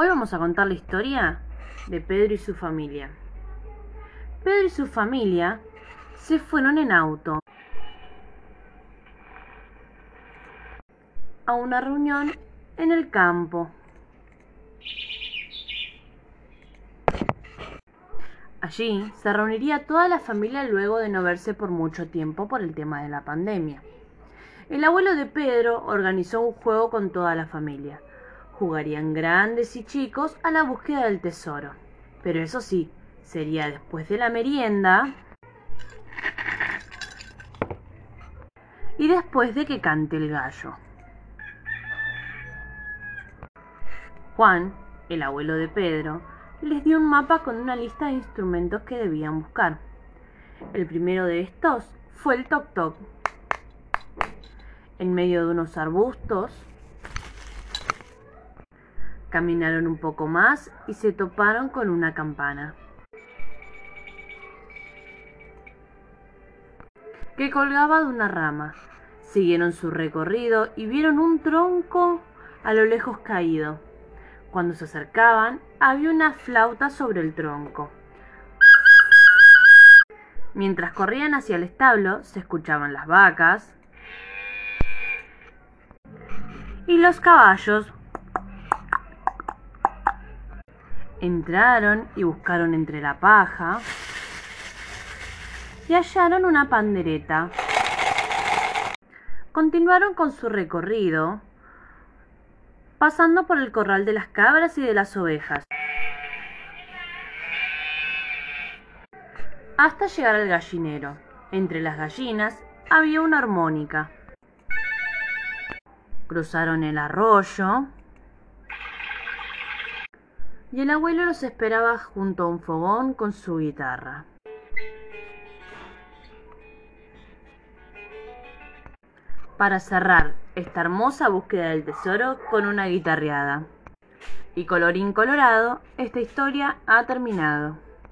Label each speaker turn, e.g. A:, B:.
A: Hoy vamos a contar la historia de Pedro y su familia. Pedro y su familia se fueron en auto a una reunión en el campo. Allí se reuniría toda la familia luego de no verse por mucho tiempo por el tema de la pandemia. El abuelo de Pedro organizó un juego con toda la familia. Jugarían grandes y chicos a la búsqueda del tesoro. Pero eso sí, sería después de la merienda y después de que cante el gallo. Juan, el abuelo de Pedro, les dio un mapa con una lista de instrumentos que debían buscar. El primero de estos fue el toc toc. En medio de unos arbustos, caminaron un poco más y se toparon con una campana. que colgaba de una rama. Siguieron su recorrido y vieron un tronco a lo lejos caído. Cuando se acercaban, había una flauta sobre el tronco. Mientras corrían hacia el establo, se escuchaban las vacas y los caballos. Entraron y buscaron entre la paja y hallaron una pandereta. Continuaron con su recorrido pasando por el corral de las cabras y de las ovejas, hasta llegar al gallinero. Entre las gallinas había una armónica. Cruzaron el arroyo y el abuelo los esperaba junto a un fogón con su guitarra. para cerrar esta hermosa búsqueda del tesoro con una guitarreada. Y colorín colorado, esta historia ha terminado.